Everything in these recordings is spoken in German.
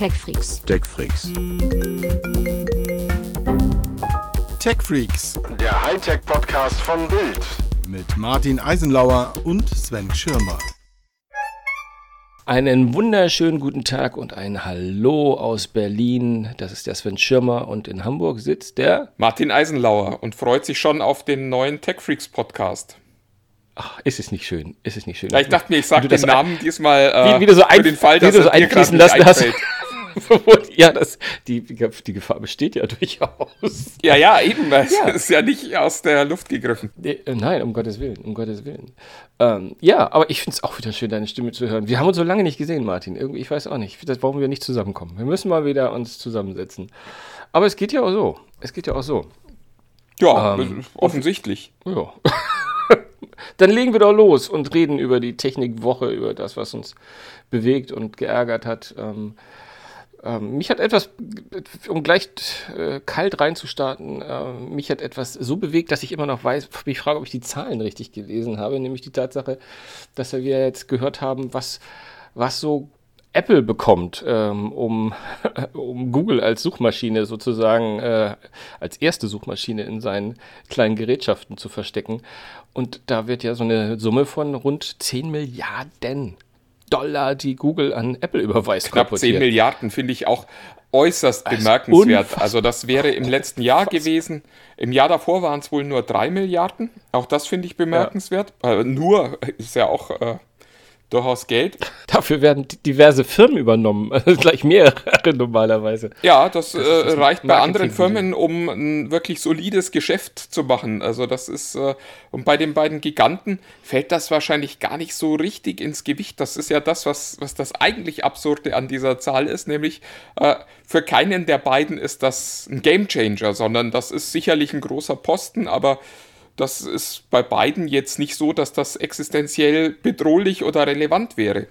TechFreaks. TechFreaks. TechFreaks Der Hightech-Podcast von Bild. mit Martin Eisenlauer und Sven Schirmer. Einen wunderschönen guten Tag und ein Hallo aus Berlin. Das ist der Sven Schirmer und in Hamburg sitzt der. Martin Eisenlauer und freut sich schon auf den neuen TechFreaks Podcast. Ach, ist es nicht schön? Ist es nicht schön? Ja, ich dachte mir, ich sage Wie den Namen diesmal äh, wie, wie du so, ein, für den Fall, wie dass du so einfließen lassen hast. ja, das, die, die Gefahr besteht ja durchaus. Ja, ja, eben. Das Ja. ist ja nicht aus der Luft gegriffen. Äh, Nein, um Gottes Willen, um Gottes Willen. Ähm, ja, aber ich finde es auch wieder schön, deine Stimme zu hören. Wir haben uns so lange nicht gesehen, Martin. Irgendwie, ich weiß auch nicht, das, warum wir nicht zusammenkommen. Wir müssen mal wieder uns zusammensetzen. Aber es geht ja auch so. Es geht ja auch so. Ja, Ähm, offensichtlich. Ja. Dann legen wir doch los und reden über die Technikwoche, über das, was uns bewegt und geärgert hat. Ähm, ähm, mich hat etwas, um gleich äh, kalt reinzustarten, äh, mich hat etwas so bewegt, dass ich immer noch weiß, mich frage, ob ich die Zahlen richtig gelesen habe, nämlich die Tatsache, dass wir jetzt gehört haben, was, was so Apple bekommt, ähm, um, um Google als Suchmaschine sozusagen, äh, als erste Suchmaschine in seinen kleinen Gerätschaften zu verstecken. Und da wird ja so eine Summe von rund 10 Milliarden Dollar, die Google an Apple überweist, Knapp 10 kolportiert. Milliarden finde ich auch äußerst ist bemerkenswert. unfassbar. Also das wäre im letzten Jahr gewesen. Im Jahr davor waren es wohl nur 3 Milliarden. Auch das finde ich bemerkenswert. Äh, nur ist ja auch äh, durchaus Geld. Dafür werden diverse Firmen übernommen, also gleich mehrere normalerweise. Ja, das, äh, ist reicht bei anderen Firmen, um ein wirklich solides Geschäft zu machen. Also das ist, äh, und bei den beiden Giganten fällt das wahrscheinlich gar nicht so richtig ins Gewicht. Das ist ja das, was, was das eigentlich Absurde an dieser Zahl ist, nämlich äh, für keinen der beiden ist das ein Gamechanger, sondern das ist sicherlich ein großer Posten, aber das ist bei beiden jetzt nicht so, dass das existenziell bedrohlich oder relevant wäre.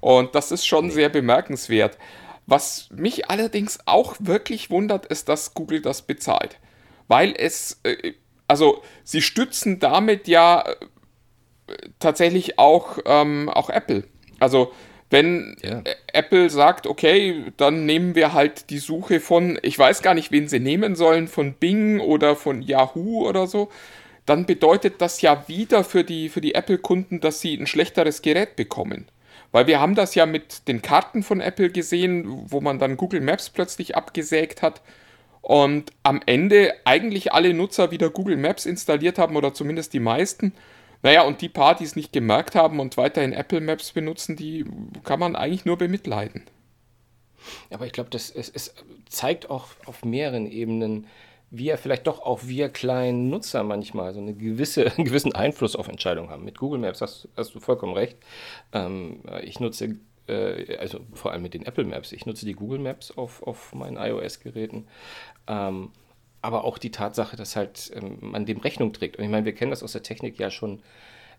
Und das ist schon sehr bemerkenswert. Was mich allerdings auch wirklich wundert, ist, dass Google das bezahlt. Weil es, äh, also sie stützen damit ja äh, tatsächlich auch, ähm, auch Apple. Also wenn Ja. äh, Apple sagt, okay, dann nehmen wir halt die Suche von, ich weiß gar nicht, wen sie nehmen sollen, von Bing oder von Yahoo oder so, dann bedeutet das ja wieder für die, für die Apple-Kunden, dass sie ein schlechteres Gerät bekommen. Weil wir haben das ja mit den Karten von Apple gesehen, wo man dann Google Maps plötzlich abgesägt hat und am Ende eigentlich alle Nutzer wieder Google Maps installiert haben oder zumindest die meisten. Naja, und die paar, die es nicht gemerkt haben und weiterhin Apple Maps benutzen, die kann man eigentlich nur bemitleiden. Aber ich glaube, das es, es zeigt auch auf mehreren Ebenen, wie er vielleicht doch auch wir kleinen Nutzer manchmal so eine gewisse, einen gewissen Einfluss auf Entscheidungen haben. Mit Google Maps hast, hast du vollkommen recht. Ähm, ich nutze, äh, also vor allem mit den Apple Maps, ich nutze die Google Maps auf, auf meinen iOS-Geräten. Ähm, aber auch die Tatsache, dass halt ähm, man dem Rechnung trägt. Und ich meine, wir kennen das aus der Technik ja schon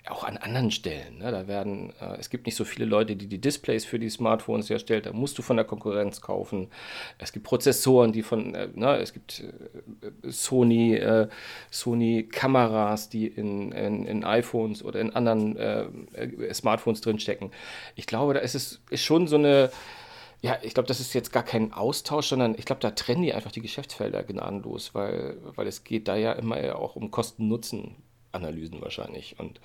auch an anderen Stellen. Ne? Da werden, äh, es gibt nicht so viele Leute, die die Displays für die Smartphones herstellen. Da musst du von der Konkurrenz kaufen. Es gibt Prozessoren, die von, äh, ne? es gibt äh, Sony, äh, Sony Kameras, die in, in, in iPhones oder in anderen äh, äh, Smartphones drinstecken. Ich glaube, da ist es ist schon so eine ja, ich glaube, das ist jetzt gar kein Austausch, sondern ich glaube, da trennen die einfach die Geschäftsfelder gnadenlos, weil, weil es geht da ja immer auch um Kosten-Nutzen-Analysen wahrscheinlich. Und,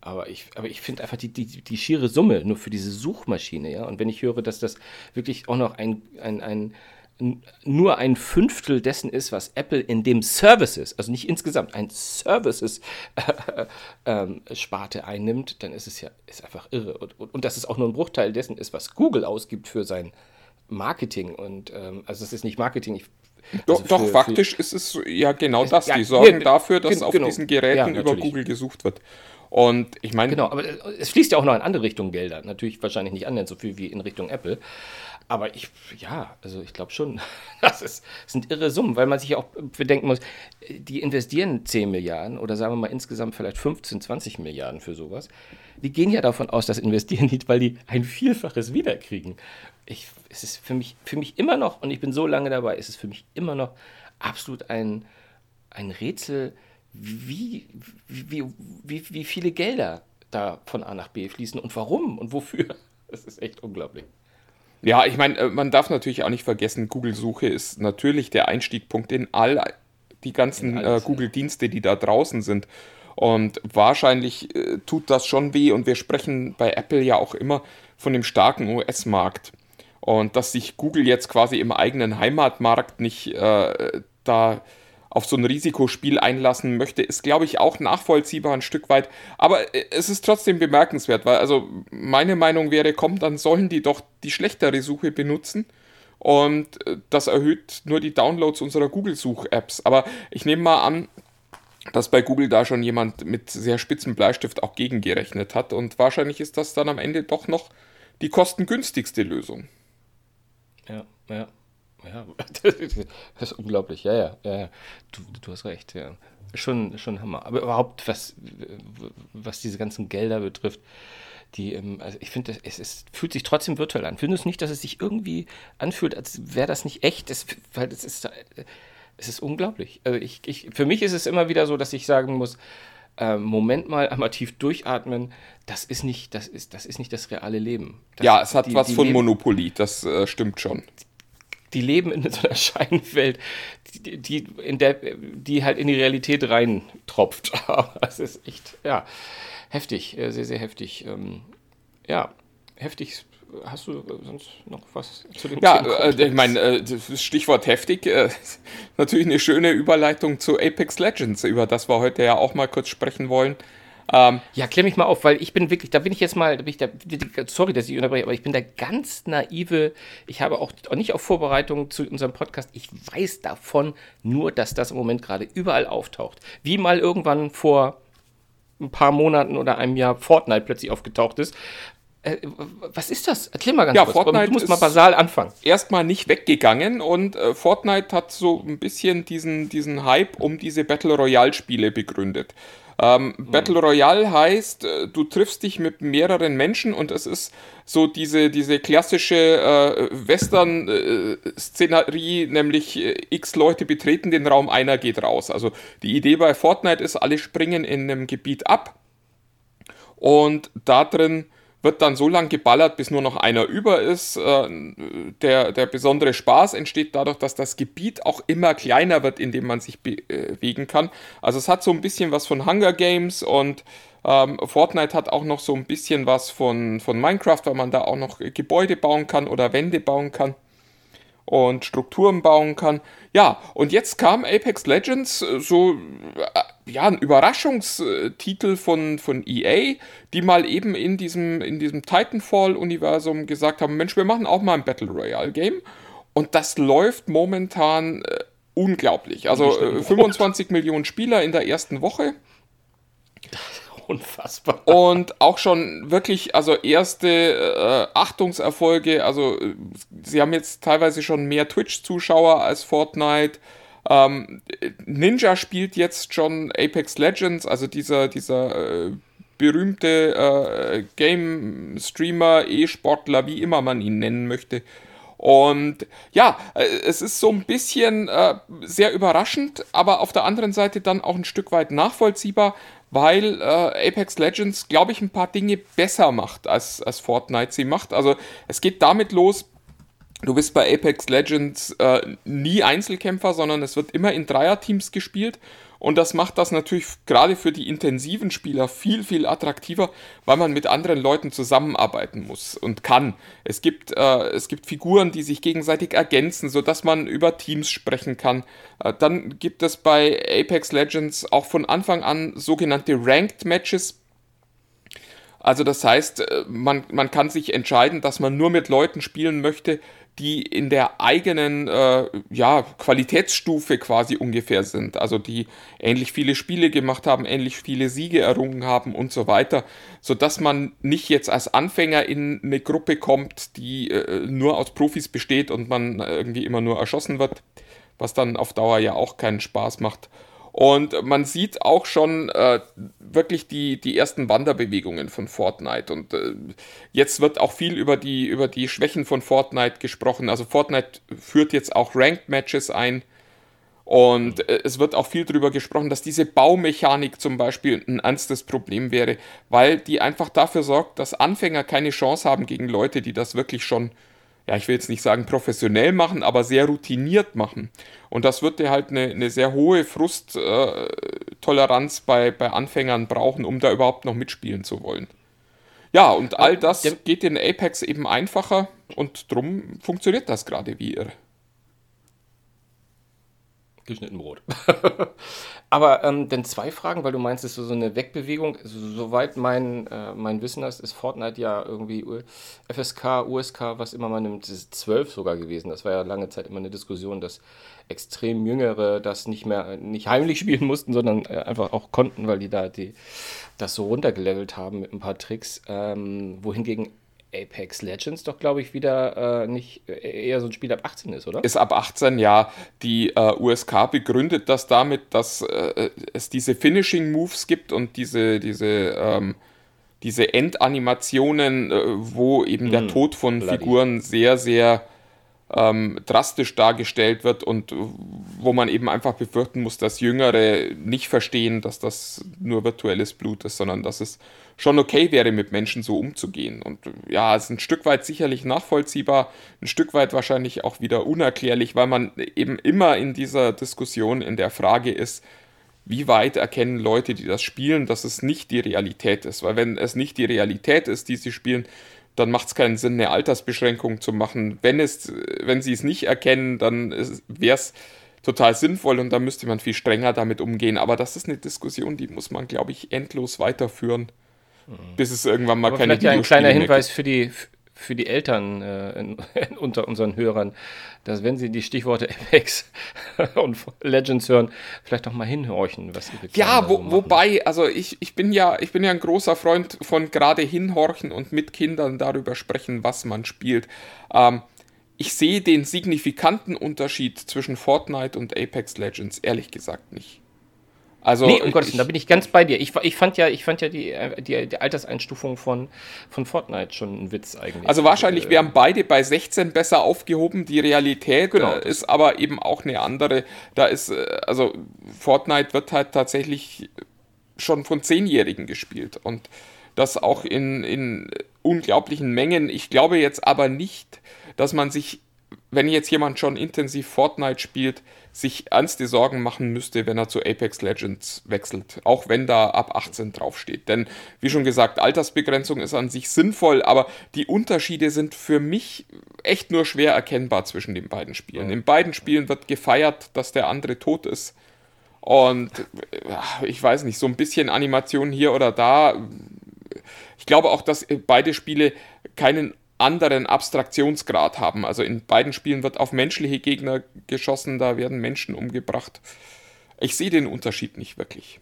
aber ich, aber ich finde einfach die, die, die schiere Summe nur für diese Suchmaschine, ja. Und wenn ich höre, dass das wirklich auch noch ein, ein, ein nur ein Fünftel dessen ist, was Apple in dem Services, also nicht insgesamt, ein Services ähm, Sparte einnimmt, dann ist es ja ist einfach irre. Und, und, und dass es auch nur ein Bruchteil dessen ist, was Google ausgibt für sein Marketing. Und ähm, also es ist nicht Marketing. Ich, also doch für- für- faktisch ist es ja genau das. ja, Die sorgen ja, dafür, dass gen- auf genau. diesen Ja, Geräten über natürlich. Google gesucht wird. Und ich meine, Genau, aber es fließt ja auch noch in andere Richtungen Gelder. Natürlich wahrscheinlich nicht annähernd so viel wie in Richtung Apple. Aber ich, ja, also ich glaube schon, das, ist, sind irre Summen, weil man sich ja auch bedenken muss, die investieren 10 Milliarden oder sagen wir mal insgesamt vielleicht 15, 20 Milliarden für sowas. Die gehen ja davon aus, dass investieren die, weil die ein Vielfaches wiederkriegen. Ich, es ist für mich, für mich immer noch, und ich bin so lange dabei, ist es für mich immer noch absolut ein, ein Rätsel, wie, wie, wie, wie viele Gelder da von A nach B fließen und warum und wofür. Das ist echt unglaublich. Ja, ich meine, äh, man darf natürlich auch nicht vergessen, Google-Suche ist natürlich der Einstiegpunkt in all die ganzen äh, Google-Dienste, die da draußen sind. Und wahrscheinlich äh, tut das schon weh und wir sprechen bei Apple ja auch immer von dem starken US-Markt. Und dass sich Google jetzt quasi im eigenen Heimatmarkt nicht äh, da auf so ein Risikospiel einlassen möchte, ist, glaube ich, auch nachvollziehbar ein Stück weit. Aber äh, es ist trotzdem bemerkenswert, weil also meine Meinung wäre, komm, dann sollen die doch die schlechtere Suche benutzen. Und äh, das erhöht nur die Downloads unserer Google-Such-Apps. Aber ich nehme mal an, dass bei Google da schon jemand mit sehr spitzem Bleistift auch gegengerechnet hat. Und wahrscheinlich ist das dann am Ende doch noch die kostengünstigste Lösung. Ja, ja. Ja, das ist unglaublich. Ja, ja, ja. Du, du hast recht, ja. Schon, schon Hammer. Aber überhaupt, was, was diese ganzen Gelder betrifft, die, ähm, also ich finde, es, es fühlt sich trotzdem virtuell an. Findest du nicht, dass es sich irgendwie anfühlt, als wäre das nicht echt? Es, weil es ist, es ist unglaublich. Also ich, ich, für mich ist es immer wieder so, dass ich sagen muss, äh, Moment mal, einmal tief durchatmen, das ist nicht das, ist, das, ist nicht das reale Leben. Das, ja, es hat die, was die von Leben, Monopoly, das äh, stimmt schon die leben in so einer Scheinwelt, die, die, in der, die halt in die Realität reintropft. Aber es ist echt, ja, heftig, äh, sehr, sehr heftig. Ähm, ja, heftig. Hast du sonst noch was zu dem Ja, äh, ich meine, äh, das Stichwort heftig, äh, natürlich eine schöne Überleitung zu Apex Legends, über das wir heute ja auch mal kurz sprechen wollen. Ähm, ja, klär mich mal auf, weil ich bin wirklich, da bin ich jetzt mal, da bin ich da, sorry, dass ich unterbreche, aber ich bin der ganz naive, ich habe auch, auch nicht auf Vorbereitung zu unserem Podcast, ich weiß davon nur, dass das im Moment gerade überall auftaucht. Wie mal irgendwann vor ein paar Monaten oder einem Jahr Fortnite plötzlich aufgetaucht ist. Äh, was ist das? Erklär mal ganz ja, kurz. Fortnite du musst mal basal anfangen. Erstmal nicht weggegangen und äh, Fortnite hat so ein bisschen diesen, diesen Hype um diese Battle Royale Spiele begründet. Ähm, mhm. Battle Royale heißt, äh, du triffst dich mit mehreren Menschen und es ist so diese, diese klassische äh, Western-Szenerie, nämlich äh, x Leute betreten den Raum, einer geht raus. Also die Idee bei Fortnite ist, alle springen in einem Gebiet ab und da drin wird dann so lange geballert, bis nur noch einer über ist. Äh, der, der besondere Spaß entsteht dadurch, dass das Gebiet auch immer kleiner wird, in dem man sich bewegen kann. Also es hat so ein bisschen was von Hunger Games und ähm, Fortnite hat auch noch so ein bisschen was von, von Minecraft, weil man da auch noch Gebäude bauen kann oder Wände bauen kann und Strukturen bauen kann. Ja, und jetzt kam Apex Legends, äh, so äh, ja, ein Überraschungstitel von, von EA, die mal eben in diesem, in diesem Titanfall-Universum gesagt haben: Mensch, wir machen auch mal ein Battle Royale-Game. Und das läuft momentan äh, unglaublich. Also äh, 25 Millionen Spieler in der ersten Woche. Unfassbar. Und auch schon wirklich, also erste äh, Achtungserfolge. Also, sie haben jetzt teilweise schon mehr Twitch-Zuschauer als Fortnite. Ähm, Ninja spielt jetzt schon Apex Legends, also dieser, dieser äh, berühmte äh, Game-Streamer, E-Sportler, wie immer man ihn nennen möchte. Und ja, äh, es ist so ein bisschen äh, sehr überraschend, aber auf der anderen Seite dann auch ein Stück weit nachvollziehbar, weil äh, Apex Legends, glaube ich, ein paar Dinge besser macht, als, als Fortnite sie macht. Also es geht damit los, du bist bei Apex Legends äh, nie Einzelkämpfer, sondern es wird immer in Dreierteams gespielt und das macht das natürlich gerade für die intensiven Spieler viel, viel attraktiver, weil man mit anderen Leuten zusammenarbeiten muss und kann. Es gibt, äh, es gibt Figuren, die sich gegenseitig ergänzen, sodass man über Teams sprechen kann. Äh, dann gibt es bei Apex Legends auch von Anfang an sogenannte Ranked Matches. Also das heißt, äh, man, man kann sich entscheiden, dass man nur mit Leuten spielen möchte, die in der eigenen äh, ja, Qualitätsstufe quasi ungefähr sind. Also die ähnlich viele Spiele gemacht haben, ähnlich viele Siege errungen haben und so weiter, sodass man nicht jetzt als Anfänger in eine Gruppe kommt, die äh, nur aus Profis besteht und man irgendwie immer nur erschossen wird, was dann auf Dauer ja auch keinen Spaß macht. Und man sieht auch schon äh, wirklich die, die ersten Wanderbewegungen von Fortnite. Und äh, jetzt wird auch viel über die, über die Schwächen von Fortnite gesprochen. Also Fortnite führt jetzt auch Ranked Matches ein. Und äh, es wird auch viel darüber gesprochen, dass diese Baumechanik zum Beispiel ein ernstes Problem wäre, weil die einfach dafür sorgt, dass Anfänger keine Chance haben gegen Leute, die das wirklich schon ja, ich will jetzt nicht sagen professionell machen, aber sehr routiniert machen. Und das wird dir halt eine, eine sehr hohe Frusttoleranz bei, bei Anfängern brauchen, um da überhaupt noch mitspielen zu wollen. Ja, und all das geht in Apex eben einfacher und drum funktioniert das gerade wie irre geschnitten Brot. Aber ähm, denn zwei Fragen, weil du meinst, es ist so eine Wegbewegung. Soweit mein, äh, mein Wissen ist, ist Fortnite ja irgendwie FSK, USK, was immer man nimmt, ist 12 sogar gewesen. Das war ja lange Zeit immer eine Diskussion, dass extrem Jüngere das nicht mehr, nicht heimlich spielen mussten, sondern äh, einfach auch konnten, weil die da die, das so runtergelevelt haben mit ein paar Tricks. Ähm, wohingegen Apex Legends doch, glaube ich, wieder äh, nicht äh, eher so ein Spiel ab 18 ist, oder? Ist ab 18, ja. Die äh, USK begründet das damit, dass äh, es diese Finishing Moves gibt und diese, diese, ähm, diese Endanimationen, äh, wo eben mm, der Tod von bloody. Figuren sehr, sehr ähm, drastisch dargestellt wird und wo man eben einfach befürchten muss, dass Jüngere nicht verstehen, dass das nur virtuelles Blut ist, sondern dass es schon okay wäre, mit Menschen so umzugehen. Und ja, es ist ein Stück weit sicherlich nachvollziehbar, ein Stück weit wahrscheinlich auch wieder unerklärlich, weil man eben immer in dieser Diskussion in der Frage ist, wie weit erkennen Leute, die das spielen, dass es nicht die Realität ist. Weil wenn es nicht die Realität ist, die sie spielen, dann macht es keinen Sinn, eine Altersbeschränkung zu machen. Wenn, es, wenn sie es nicht erkennen, dann wäre es total sinnvoll und dann müsste man viel strenger damit umgehen. Aber das ist eine Diskussion, die muss man, glaube ich, endlos weiterführen bis es irgendwann mal Aber keine vielleicht ja ein kleiner Hinweis für die, für die Eltern äh, in, in, unter unseren Hörern, dass wenn sie die Stichworte Apex und Legends hören, vielleicht auch mal hinhorchen, was ihre Ja, wo, so wobei, also ich, ich bin ja, ich bin ja ein großer Freund von gerade hinhorchen und mit Kindern darüber sprechen, was man spielt. Ähm, ich sehe den signifikanten Unterschied zwischen Fortnite und Apex Legends ehrlich gesagt nicht. Also nee, um Gottes Willen, da bin ich ganz bei dir. Ich, ich fand ja, ich fand ja die, äh, die, die Alterseinstufung von, von Fortnite schon ein Witz eigentlich. Also wahrscheinlich äh, wären beide bei 16 besser aufgehoben. Die Realität genau, äh, ist aber eben auch eine andere. Da ist, äh, also Fortnite wird halt tatsächlich schon von Zehnjährigen gespielt und das auch in, in unglaublichen Mengen. Ich glaube jetzt aber nicht, dass man sich wenn jetzt jemand schon intensiv Fortnite spielt, sich ernste Sorgen machen müsste, wenn er zu Apex Legends wechselt, auch wenn da ab 18 draufsteht. Denn, wie schon gesagt, Altersbegrenzung ist an sich sinnvoll, aber die Unterschiede sind für mich echt nur schwer erkennbar zwischen den beiden Spielen. In beiden Spielen wird gefeiert, dass der andere tot ist. Und ich weiß nicht, so ein bisschen Animation hier oder da. Ich glaube auch, dass beide Spiele keinen anderen Abstraktionsgrad haben. Also in beiden Spielen wird auf menschliche Gegner geschossen, da werden Menschen umgebracht. Ich sehe den Unterschied nicht wirklich.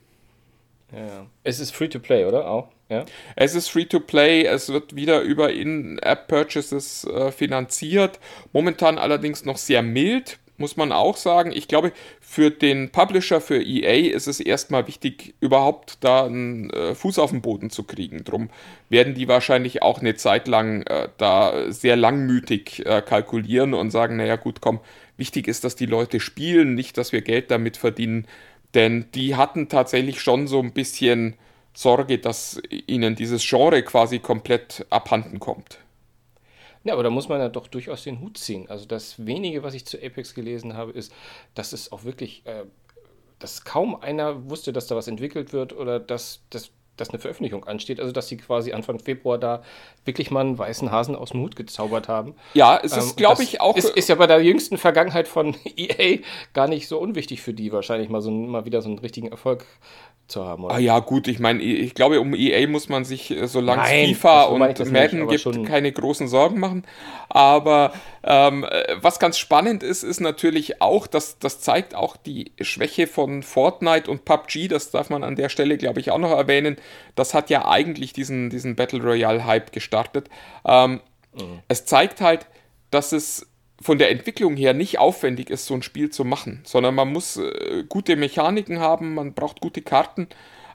Ja. Es ist free to play, oder? Auch? Ja. Es ist free to play, es wird wieder über In-App-Purchases äh, finanziert. Momentan allerdings noch sehr mild muss man auch sagen. Ich glaube, für den Publisher, für EA ist es erstmal wichtig, überhaupt da einen äh, Fuß auf den Boden zu kriegen. Drum werden die wahrscheinlich auch eine Zeit lang äh, da sehr langmütig äh, kalkulieren und sagen, naja gut, komm, wichtig ist, dass die Leute spielen, nicht, dass wir Geld damit verdienen. Denn die hatten tatsächlich schon so ein bisschen Sorge, dass ihnen dieses Genre quasi komplett abhanden kommt. Ja, aber da muss man ja doch durchaus den Hut ziehen. Also das wenige, was ich zu Apex gelesen habe, ist, dass es auch wirklich, äh, dass kaum einer wusste, dass da was entwickelt wird oder dass, dass, dass eine Veröffentlichung ansteht. Also dass sie quasi Anfang Februar da wirklich mal einen weißen Hasen aus dem Hut gezaubert haben. Ja, es ist, ähm, glaube ich, auch. Ist, ist ja bei der jüngsten Vergangenheit von EA gar nicht so unwichtig für die, wahrscheinlich mal so mal wieder so einen richtigen Erfolg zu haben. Oder? Ah ja, gut, ich meine, ich glaube, um EA muss man sich, äh, solange es FIFA und Madden nicht, gibt, keine großen Sorgen machen. Aber ähm, äh, was ganz spannend ist, ist natürlich auch, dass das zeigt auch die Schwäche von Fortnite und PUBG, das darf man an der Stelle, glaube ich, auch noch erwähnen. Das hat ja eigentlich diesen, diesen Battle Royale-Hype gestartet. Ähm, mhm. Es zeigt halt, dass es von der Entwicklung her nicht aufwendig ist, so ein Spiel zu machen, sondern man muss äh, gute Mechaniken haben, man braucht gute Karten.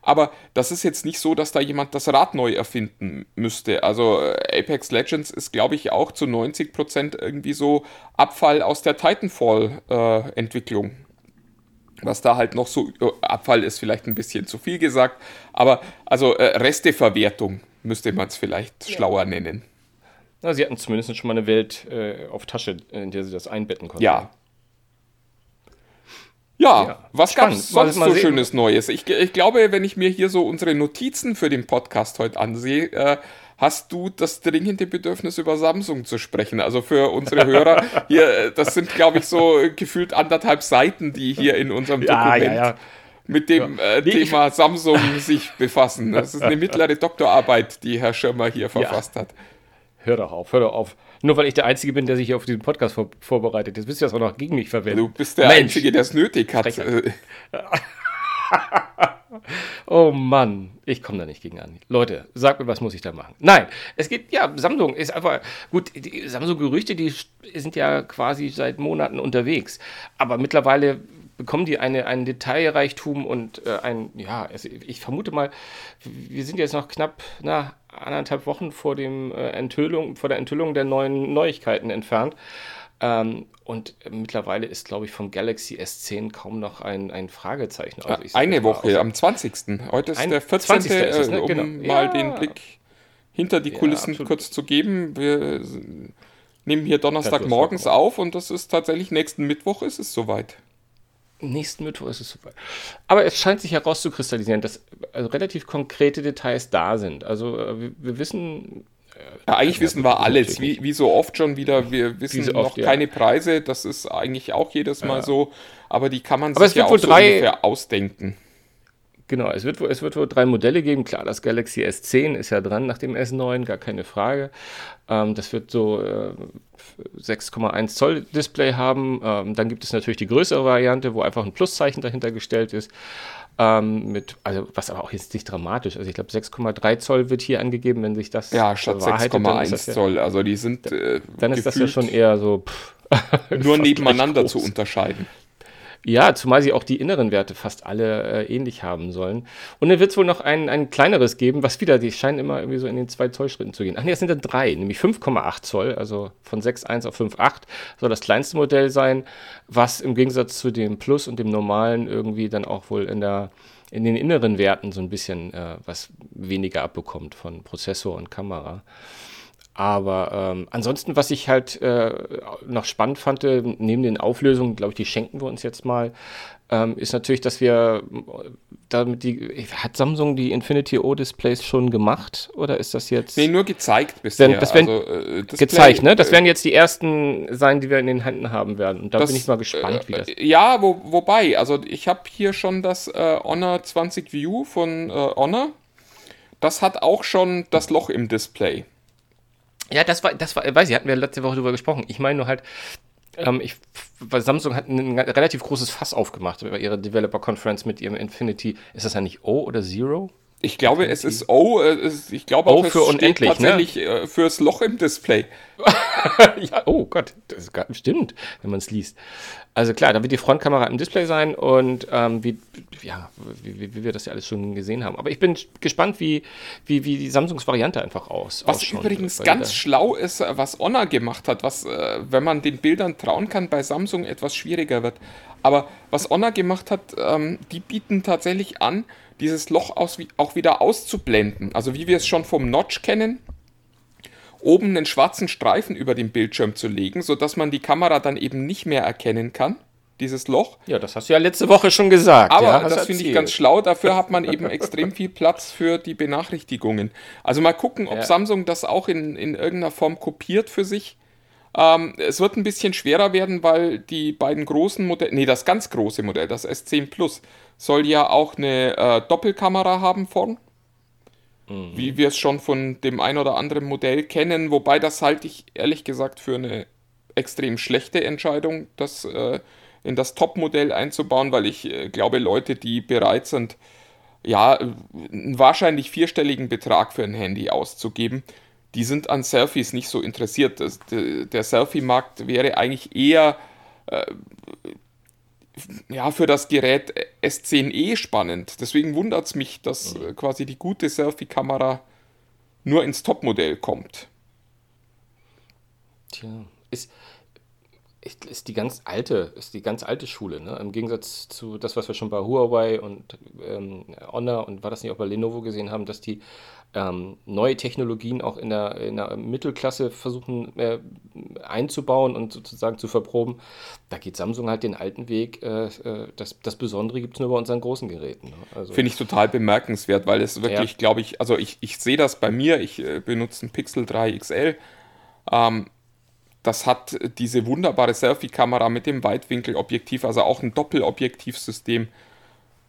Aber das ist jetzt nicht so, dass da jemand das Rad neu erfinden müsste. Also äh, Apex Legends ist, glaube ich, auch zu 90% irgendwie so Abfall aus der Titanfall-Entwicklung. Äh, Was da halt noch so, äh, Abfall ist vielleicht ein bisschen zu viel gesagt, aber also äh, Resteverwertung müsste man es vielleicht ja. schlauer nennen. Na, sie hatten zumindest schon mal eine Welt äh, auf Tasche, in der sie das einbetten konnten. Ja. Ja, Ja, was spannend. gab's sonst Mal so sehen. Schönes Neues? Ich, ich glaube, wenn ich mir hier so unsere Notizen für den Podcast heute ansehe, äh, hast du das dringende Bedürfnis, über Samsung zu sprechen. Also für unsere Hörer hier, äh, das sind, glaube ich, so gefühlt anderthalb Seiten, die hier in unserem Dokument ja, ja. mit dem äh, Nee, Thema Samsung sich befassen. Das ist eine mittlere Doktorarbeit, die Herr Schirmer hier verfasst hat. Hör doch auf, hör doch auf. Nur weil ich der Einzige bin, der sich hier auf diesen Podcast vor vorbereitet. Jetzt wisst ihr das auch noch gegen mich verwenden. Du bist der Mensch. Einzige, der es nötig hat. Oh Mann, ich komme da nicht gegen an. Leute, sagt mir, was muss ich da machen? Nein, es geht, ja, Samsung ist einfach, gut, die Samsung-Gerüchte, die sind ja quasi seit Monaten unterwegs. Aber mittlerweile bekommen die eine, einen Detailreichtum und äh, ein, ja, es, ich vermute mal, wir sind jetzt noch knapp, na, anderthalb Wochen vor dem äh, Enthüllung, vor der Enthüllung der neuen Neuigkeiten entfernt. Ähm, und mittlerweile ist, glaube ich, vom Galaxy S10 kaum noch ein, ein Fragezeichen. Also Eine Woche, am 20. Heute ist Ein- der 14. 20. ist es, ne? äh, um Genau. mal Ja. den Blick hinter die Ja, Kulissen absolut. kurz zu geben. Wir nehmen hier Donnerstag bloß morgens vollkommen. auf und das ist tatsächlich nächsten Mittwoch ist es soweit. Nächsten Mittwoch ist es soweit. Aber es scheint sich herauszukristallisieren, dass also relativ konkrete Details da sind. Also äh, wir, wir wissen, Ja, eigentlich wissen wir alles, wie, wie so oft schon wieder. Wir wissen so noch oft, ja. keine Preise, das ist eigentlich auch jedes Mal so, aber die kann man Aber sich ja auch so drei- ungefähr ausdenken. Genau, es wird, wohl- es wird wohl drei Modelle geben. Klar, das Galaxy S10 ist ja dran nach dem S9, gar keine Frage. Ähm, das wird so äh, 6,1 Zoll Display haben. Ähm, dann gibt es natürlich die größere Variante, wo einfach ein Pluszeichen dahinter gestellt ist. Ähm, mit, also was aber auch jetzt nicht dramatisch. Also ich glaube 6,3 Zoll wird hier angegeben, wenn sich das Ja, statt bewahrheitet, dann ist 6,1 das ja- Zoll. Also die sind äh, Dann ist das ja schon eher so pff, nur nebeneinander zu unterscheiden. Ja, zumal sie auch die inneren Werte fast alle äh, ähnlich haben sollen. Und dann wird es wohl noch ein, ein kleineres geben, was wieder, die scheinen immer irgendwie so in den zwei Zoll Schritten zu gehen. Ach nee, es sind dann drei, nämlich 5,8 Zoll, also von 6,1 auf 5,8 soll das kleinste Modell sein, was im Gegensatz zu dem Plus und dem normalen irgendwie dann auch wohl in der in den inneren Werten so ein bisschen äh, was weniger abbekommt von Prozessor und Kamera. Aber ähm, ansonsten, was ich halt äh, noch spannend fand, äh, neben den Auflösungen, glaube ich, die schenken wir uns jetzt mal, ähm, ist natürlich, dass wir äh, damit die, hat Samsung die Infinity O-Displays schon gemacht oder ist das jetzt Nee, nur gezeigt bisher. Denn das werden also, äh, Display, gezeigt, ne? Das äh, werden jetzt die ersten sein, die wir in den Händen haben werden. Und da Das, bin ich mal gespannt, wie das. Äh, Ja, wo, wobei, also ich habe hier schon das Honor 20 View von Honor. Das hat auch schon das Loch im Display. Ja, das war, das war, weiß ich, hatten wir letzte Woche drüber gesprochen. Ich meine nur halt, ähm, ich, weil Samsung hat ein relativ großes Fass aufgemacht bei ihrer Developer Conference mit ihrem Infinity. Ist das eigentlich O oder Zero? Ich glaube, es ist O, äh, ich glaube O auch, es für unendlich, ne? tatsächlich äh, fürs Loch im Display. ja, oh Gott, das stimmt, wenn man es liest. Also klar, da wird die Frontkamera im Display sein und ähm, wie, ja, wie, wie, wie wir das ja alles schon gesehen haben. Aber ich bin gespannt, wie, wie, wie die Samsungs Variante einfach aus, Was übrigens ganz da- schlau ist, äh, was Honor gemacht hat, was, wenn man den Bildern trauen kann, bei Samsung etwas schwieriger wird. Aber was Honor gemacht hat, ähm, die bieten tatsächlich an, dieses Loch aus, auch wieder auszublenden. Also wie wir es schon vom Notch kennen, oben einen schwarzen Streifen über den Bildschirm zu legen, sodass man die Kamera dann eben nicht mehr erkennen kann, dieses Loch. Ja, das hast du ja letzte Woche schon gesagt. Aber ja, das finde ich ganz schlau. Dafür hat man eben extrem viel Platz für die Benachrichtigungen. Also mal gucken, ob Ja. Samsung das auch in, in irgendeiner Form kopiert für sich. Ähm, es wird ein bisschen schwerer werden, weil die beiden großen Modelle, nee, das ganz große Modell, das S10 Plus, soll ja auch eine äh, Doppelkamera haben vorn. Wie wir es schon von dem ein oder anderen Modell kennen, wobei das halte ich ehrlich gesagt für eine extrem schlechte Entscheidung, das äh, in das Top-Modell einzubauen, weil ich äh, glaube, Leute, die bereit sind, ja, äh, einen wahrscheinlich vierstelligen Betrag für ein Handy auszugeben, die sind an Selfies nicht so interessiert. Das, der der Selfie-Markt wäre eigentlich eher äh, ja, für das Gerät S10e spannend. Deswegen wundert es mich, dass äh, quasi die gute Selfie-Kamera nur ins Topmodell kommt. Tja, ist, ist die ganz alte, ist die ganz alte Schule, ne? Im Gegensatz zu das, was wir schon bei Huawei und ähm, Honor und war das nicht auch bei Lenovo gesehen haben, dass die ähm, neue Technologien auch in der, in der Mittelklasse versuchen äh, einzubauen und sozusagen zu verproben. Da geht Samsung halt den alten Weg. Äh, äh das, das Besondere gibt es nur bei unseren großen Geräten. Ne? Also, Finde ich total bemerkenswert, weil es wirklich, ja. glaube ich, also ich, ich sehe das bei mir, ich äh, benutze ein Pixel 3 XL. Ähm, das hat diese wunderbare Selfie-Kamera mit dem Weitwinkelobjektiv, also auch ein Doppelobjektivsystem.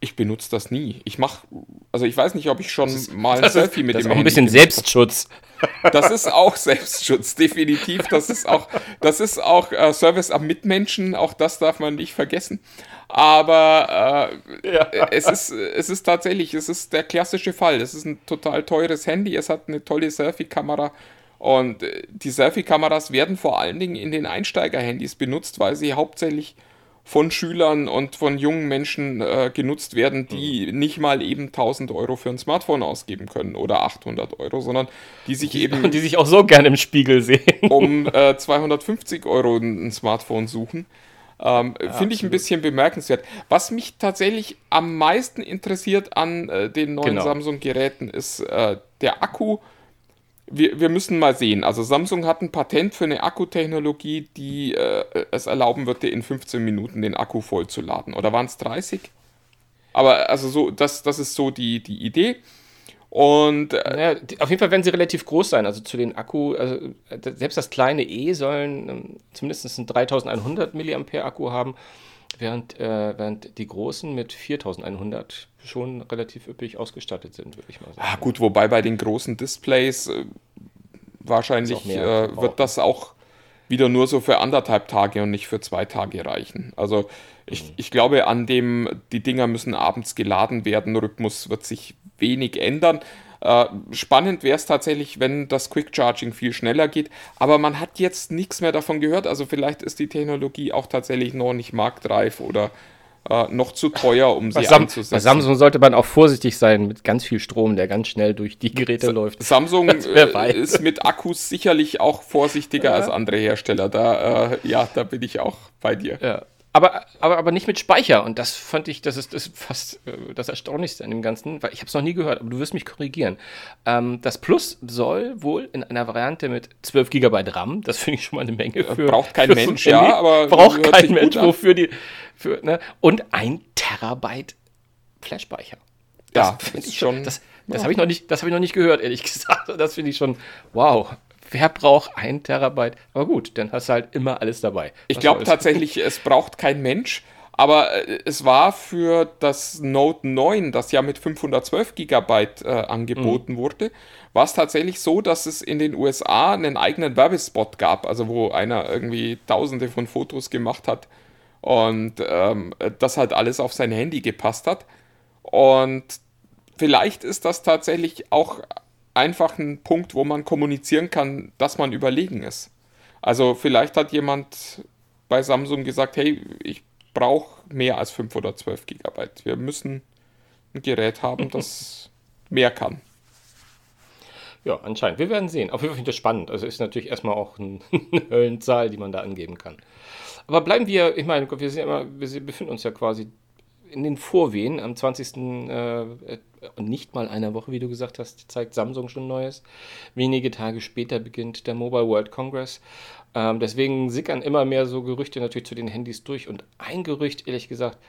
Ich benutze das nie. Ich mache, also ich weiß nicht, ob ich schon ist, mal ein Selfie mit das dem ist auch ein bisschen Selbstschutz. Das ist auch Selbstschutz, definitiv. Das ist auch, das ist auch äh, Service am Mitmenschen. Auch das darf man nicht vergessen. Aber äh, ja. es, ist, es ist tatsächlich, es ist der klassische Fall. Es ist ein total teures Handy. Es hat eine tolle Selfie-Kamera. Und äh, die Selfie-Kameras werden vor allen Dingen in den Einsteiger-Handys benutzt, weil sie hauptsächlich von Schülern und von jungen Menschen äh, genutzt werden, die mhm. nicht mal eben 1000 Euro für ein Smartphone ausgeben können oder 800 Euro, sondern die sich eben. Und die sich auch so gerne im Spiegel sehen. Um äh, 250 Euro ein Smartphone suchen. Ähm, ja, Finde ich ein bisschen bemerkenswert. Was mich tatsächlich am meisten interessiert an äh, den neuen genau. Samsung-Geräten ist äh, der Akku wir, wir müssen mal sehen. Also Samsung hat ein Patent für eine Akkutechnologie, die äh, es erlauben dir in 15 Minuten den Akku vollzuladen. Oder waren es 30? Aber also so, das, das ist so die, die Idee. Und äh, naja, auf jeden Fall werden sie relativ groß sein. Also zu den Akku, also selbst das kleine E sollen ähm, zumindest einen 3100 mAh Akku haben, während, äh, während die großen mit 4100 schon relativ üppig ausgestattet sind, würde ich mal sagen. Ah, gut, wobei bei den großen Displays äh, wahrscheinlich äh, wird das auch wieder nur so für anderthalb Tage und nicht für zwei Tage reichen. Also ich, mhm. ich glaube, an dem, die Dinger müssen abends geladen werden, Rhythmus wird sich wenig ändern. Äh, spannend wäre es tatsächlich, wenn das Quick Charging viel schneller geht, aber man hat jetzt nichts mehr davon gehört. Also vielleicht ist die Technologie auch tatsächlich noch nicht marktreif oder äh, noch zu teuer, um sie Sam einzusetzen. Bei Samsung sollte man auch vorsichtig sein mit ganz viel Strom, der ganz schnell durch die Geräte S läuft. Samsung äh, ist mit Akkus sicherlich auch vorsichtiger ja. als andere Hersteller. Da, äh, ja, da bin ich auch bei dir. Ja. Aber, aber, aber nicht mit Speicher. Und das fand ich, das ist, das ist fast äh, das Erstaunlichste an dem Ganzen, weil ich habe es noch nie gehört, aber du wirst mich korrigieren. Ähm, das Plus soll wohl in einer Variante mit 12 GB RAM, das finde ich schon mal eine Menge für. Braucht kein Mensch, ja, aber. Braucht kein Mensch, wofür die. Für, ne? Und ein Terabyte Flash-Speicher. Ja, das ich schon. Das, das ja. habe ich, noch nicht, hab ich noch nicht gehört, ehrlich gesagt. Das finde ich schon, wow, wer braucht ein Terabyte? Aber gut, dann hast du halt immer alles dabei. Ich glaube tatsächlich, es braucht kein Mensch. Aber äh, es war für das Note 9, das ja mit 512 Gigabyte äh, angeboten mhm. wurde, war es tatsächlich so, dass es in den USA einen eigenen Werbespot gab, also wo einer irgendwie tausende von Fotos gemacht hat und ähm, das halt alles auf sein Handy gepasst hat. Und vielleicht ist das tatsächlich auch einfach ein Punkt, wo man kommunizieren kann, dass man überlegen ist. Also vielleicht hat jemand bei Samsung gesagt, hey, ich brauche mehr als 5 oder 12 Gigabyte. Wir müssen ein Gerät haben, das mehr kann. Ja, anscheinend. Wir werden sehen. Auf jeden Fall finde ich das spannend. Also ist natürlich erstmal auch eine Höllenzahl, die man da angeben kann. Aber bleiben wir, ich meine, wir, sind immer, wir befinden uns ja quasi in den Vorwehen. Am 20. Äh, nicht mal einer Woche, wie du gesagt hast, zeigt Samsung schon Neues. Wenige Tage später beginnt der Mobile World Congress. Ähm, deswegen sickern immer mehr so Gerüchte natürlich zu den Handys durch. Und ein Gerücht, ehrlich gesagt,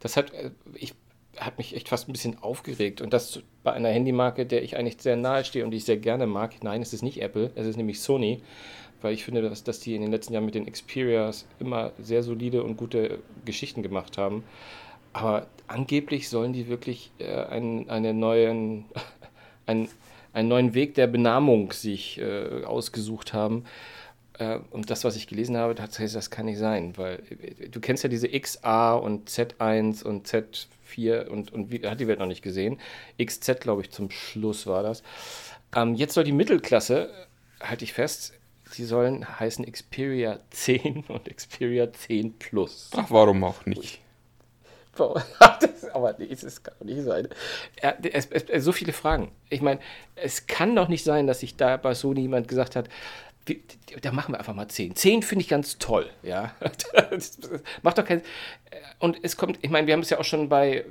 das hat, äh, ich, hat mich echt fast ein bisschen aufgeregt. Und das bei einer Handymarke, der ich eigentlich sehr nahe stehe und die ich sehr gerne mag. Nein, es ist nicht Apple, es ist nämlich Sony weil ich finde, dass, dass die in den letzten Jahren mit den Xperias immer sehr solide und gute Geschichten gemacht haben. Aber angeblich sollen die wirklich äh, einen, einen, neuen, einen, einen neuen Weg der Benamung sich äh, ausgesucht haben. Äh, und das, was ich gelesen habe, tatsächlich, das kann nicht sein, weil äh, du kennst ja diese XA und Z1 und Z4 und, und wie, hat die Welt noch nicht gesehen. XZ, glaube ich, zum Schluss war das. Ähm, jetzt soll die Mittelklasse, halte ich fest, die sollen heißen Xperia 10 und Xperia 10 Plus. Ach, warum auch nicht? das, aber nee, es kann doch nicht sein. Er, es, es, so viele Fragen. Ich meine, es kann doch nicht sein, dass sich da bei Sony jemand gesagt hat, da machen wir einfach mal 10. 10 finde ich ganz toll, ja. macht doch keinen. Und es kommt, ich meine, wir haben es ja auch schon bei,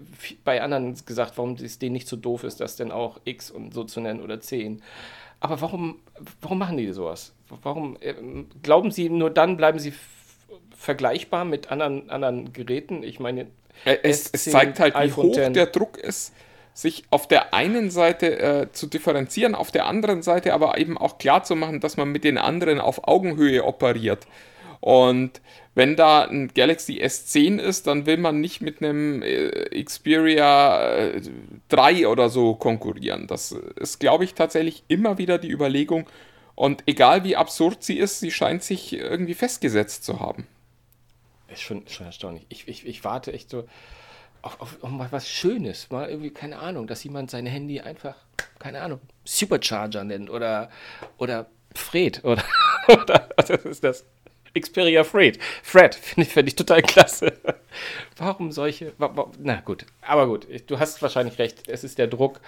bei anderen gesagt, warum es denen nicht so doof ist, das denn auch X und so zu nennen oder 10. Aber warum, warum machen die sowas? Warum äh, glauben sie, nur dann bleiben sie vergleichbar mit anderen, anderen Geräten? Ich meine, äh, es, es zeigt halt, wie hoch 10. der Druck ist sich auf der einen Seite äh, zu differenzieren, auf der anderen Seite aber eben auch klar zu machen, dass man mit den anderen auf Augenhöhe operiert. Und wenn da ein Galaxy S10 ist, dann will man nicht mit einem äh, Xperia äh, 3 oder so konkurrieren. Das ist, glaube ich, tatsächlich immer wieder die Überlegung. Und egal wie absurd sie ist, sie scheint sich irgendwie festgesetzt zu haben. Ist schon, schon erstaunlich. Ich, ich, ich warte echt so auf, auf, auf mal was Schönes, mal irgendwie, keine Ahnung, dass jemand sein Handy einfach, keine Ahnung, Supercharger nennt oder, oder Fred oder, oder was ist das? Xperia Fred. Fred, finde ich, find ich total klasse. Warum solche? Na gut, aber gut, du hast wahrscheinlich recht, es ist der Druck.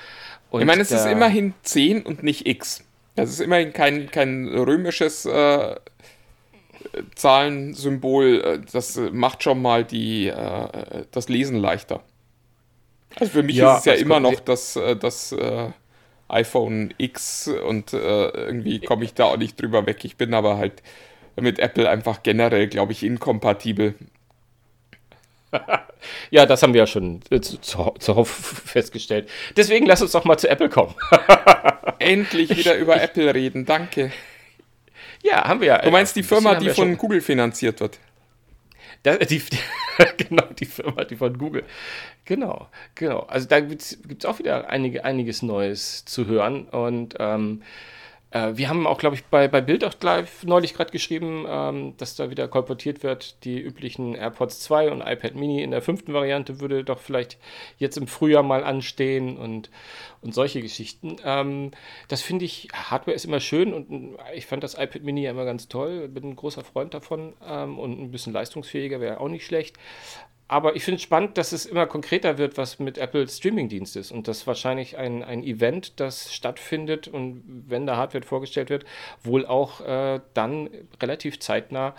ich meine, es ist immerhin 10 und nicht X. Das ist immerhin kein, kein römisches äh, Zahlensymbol, äh, das macht schon mal die, äh, das Lesen leichter. Also für mich ja, ist es ja immer noch das, äh, das iPhone X und irgendwie komme ich da auch nicht drüber weg. Ich bin aber halt mit Apple einfach generell, glaube ich, inkompatibel. ja, das haben wir ja schon zuhauf festgestellt. Deswegen lass uns doch mal zu Apple kommen. Endlich wieder über Apple reden, danke. Ja, haben wir ja. Du meinst die Firma, die von Google finanziert wird? Das, die, die, genau, die Firma, die von Google. Genau, genau. Also da gibt es auch wieder einige, einiges Neues zu hören. Und ähm, äh, wir haben auch, glaube ich, bei, bei Bild auch live neulich gerade geschrieben, ähm, dass da wieder kolportiert wird, die üblichen AirPods 2 und iPad Mini in der fünften Variante würde doch vielleicht jetzt im Frühjahr mal anstehen und, und solche Geschichten. Ähm, das finde ich, Hardware ist immer schön und ich fand das iPad Mini ja immer ganz toll, bin ein großer Freund davon ähm, und ein bisschen leistungsfähiger wäre auch nicht schlecht. Aber ich finde es spannend, dass es immer konkreter wird, was mit Apple Streaming-Dienst ist. Und das wahrscheinlich ein, ein Event, das stattfindet und wenn da Hardware vorgestellt wird, wohl auch äh, dann relativ zeitnah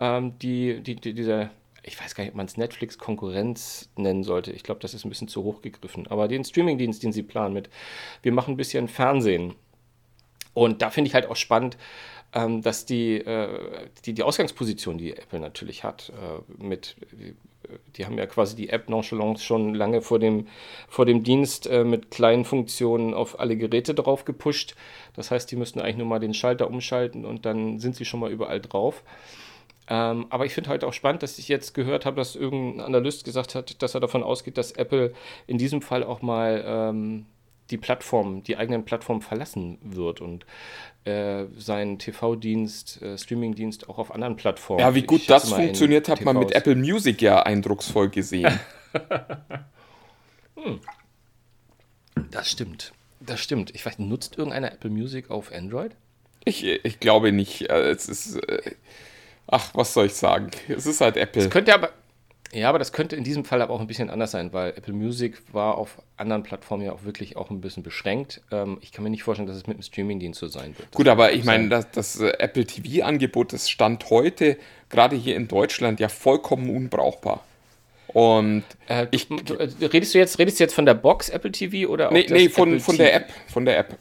ähm, die, die, die, dieser, ich weiß gar nicht, ob man es Netflix-Konkurrenz nennen sollte. Ich glaube, das ist ein bisschen zu hoch gegriffen. Aber den Streaming-Dienst, den sie planen mit, wir machen ein bisschen Fernsehen. Und da finde ich halt auch spannend, ähm, dass die, äh, die, die Ausgangsposition, die Apple natürlich hat, äh, mit die haben ja quasi die App Nonchalance schon lange vor dem, vor dem Dienst äh, mit kleinen Funktionen auf alle Geräte drauf gepusht. Das heißt, die müssten eigentlich nur mal den Schalter umschalten und dann sind sie schon mal überall drauf. Ähm, aber ich finde halt auch spannend, dass ich jetzt gehört habe, dass irgendein Analyst gesagt hat, dass er davon ausgeht, dass Apple in diesem Fall auch mal ähm, die Plattform, die eigenen Plattformen verlassen wird und äh, seinen TV-Dienst, äh, Streaming-Dienst auch auf anderen Plattformen. Ja, wie gut das funktioniert, hat man mit Apple Music ja eindrucksvoll gesehen. hm. Das stimmt. Das stimmt. Ich weiß, nutzt irgendeiner Apple Music auf Android? Ich, ich glaube nicht. Äh, es ist. Äh, ach, was soll ich sagen? Es ist halt Apple. Es könnte aber, ja, aber das könnte in diesem Fall aber auch ein bisschen anders sein, weil Apple Music war auf anderen Plattformen ja auch wirklich auch ein bisschen beschränkt. Ähm, ich kann mir nicht vorstellen, dass es mit dem Streamingdienst so sein wird. Gut, aber ich meine, das, das äh, Apple TV-Angebot, das stand heute gerade hier in Deutschland ja vollkommen unbrauchbar. Und äh, ich, äh, redest du jetzt redest du jetzt von der Box Apple TV oder nee, nee von, von der App, von der App.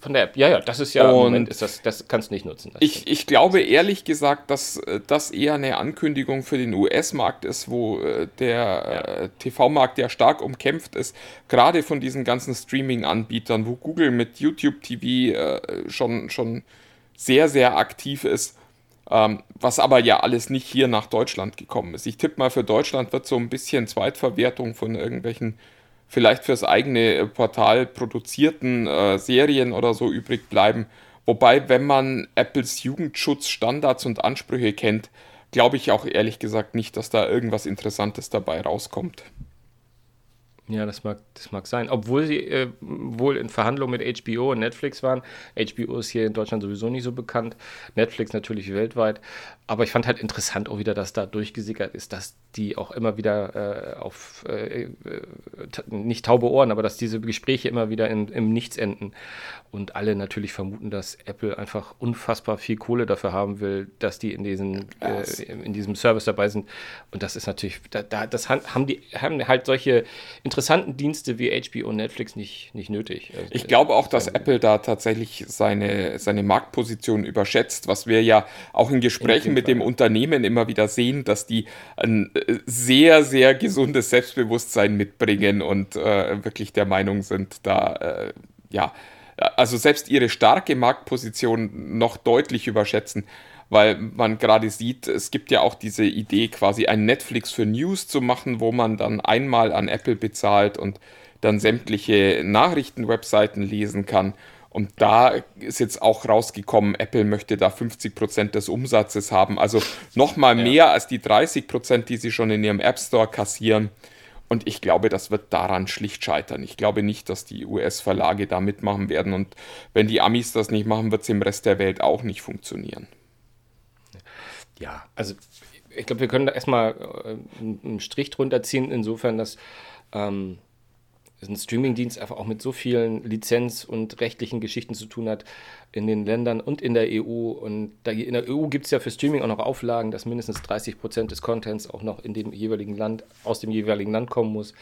Von der App, ja, ja, das ist ja, und Moment ist das, das kannst du nicht nutzen. Ich, ich glaube ehrlich gesagt, dass äh, das eher eine Ankündigung für den US-Markt ist, wo äh, der ja. äh, TV-Markt ja stark umkämpft ist, gerade von diesen ganzen Streaming-Anbietern, wo Google mit YouTube TV schon, schon sehr, sehr aktiv ist. Ähm, was aber ja alles nicht hier nach Deutschland gekommen ist. Ich tippe mal, für Deutschland wird so ein bisschen Zweitverwertung von irgendwelchen vielleicht fürs eigene äh, Portal produzierten äh, Serien oder so übrig bleiben. Wobei, wenn man Apples Jugendschutzstandards und Ansprüche kennt, glaube ich auch ehrlich gesagt nicht, dass da irgendwas Interessantes dabei rauskommt. Ja, das mag, das mag sein. Obwohl sie äh, wohl in Verhandlungen mit HBO und Netflix waren. HBO ist hier in Deutschland sowieso nicht so bekannt. Netflix natürlich weltweit. Aber ich fand halt interessant auch wieder, dass da durchgesickert ist, dass die auch immer wieder äh, auf, äh, äh nicht taube Ohren, aber dass diese Gespräche immer wieder in, im Nichts enden. Und alle natürlich vermuten, dass Apple einfach unfassbar viel Kohle dafür haben will, dass die in, diesen, äh, in diesem Service dabei sind. Und das ist natürlich, da, da, das haben die haben halt solche interessanten Dienste wie HBO und Netflix nicht, nicht nötig. Also, ich glaube auch, dass Apple da tatsächlich seine, seine Marktposition überschätzt, was wir ja auch in Gesprächen mit dem Unternehmen immer wieder sehen, dass die ein äh, sehr, sehr gesundes Selbstbewusstsein mitbringen und äh, wirklich der Meinung sind, da, äh, ja, also selbst ihre starke Marktposition noch deutlich überschätzen, weil man gerade sieht, es gibt ja auch diese Idee, quasi ein Netflix für News zu machen, wo man dann einmal an Apple bezahlt und dann sämtliche Nachrichtenwebseiten lesen kann. Und da ist jetzt auch rausgekommen, Apple möchte da 50% des Umsatzes haben. Also nochmal ja. mehr als die 30%, die sie schon in ihrem App Store kassieren. Und ich glaube, das wird daran schlicht scheitern. Ich glaube nicht, dass die US-Verlage da mitmachen werden. Und wenn die Amis das nicht machen, wird es im Rest der Welt auch nicht funktionieren. Ja, also ich glaube, wir können da erstmal äh, einen Strich drunter ziehen, insofern, dass ähm, ein Streamingdienst einfach auch mit so vielen Lizenz- und rechtlichen Geschichten zu tun hat in den Ländern und in der EU. Und da, in der EU gibt es ja für Streaming auch noch Auflagen, dass mindestens 30 Prozent des Contents auch noch in dem jeweiligen Land, aus dem jeweiligen Land kommen muss.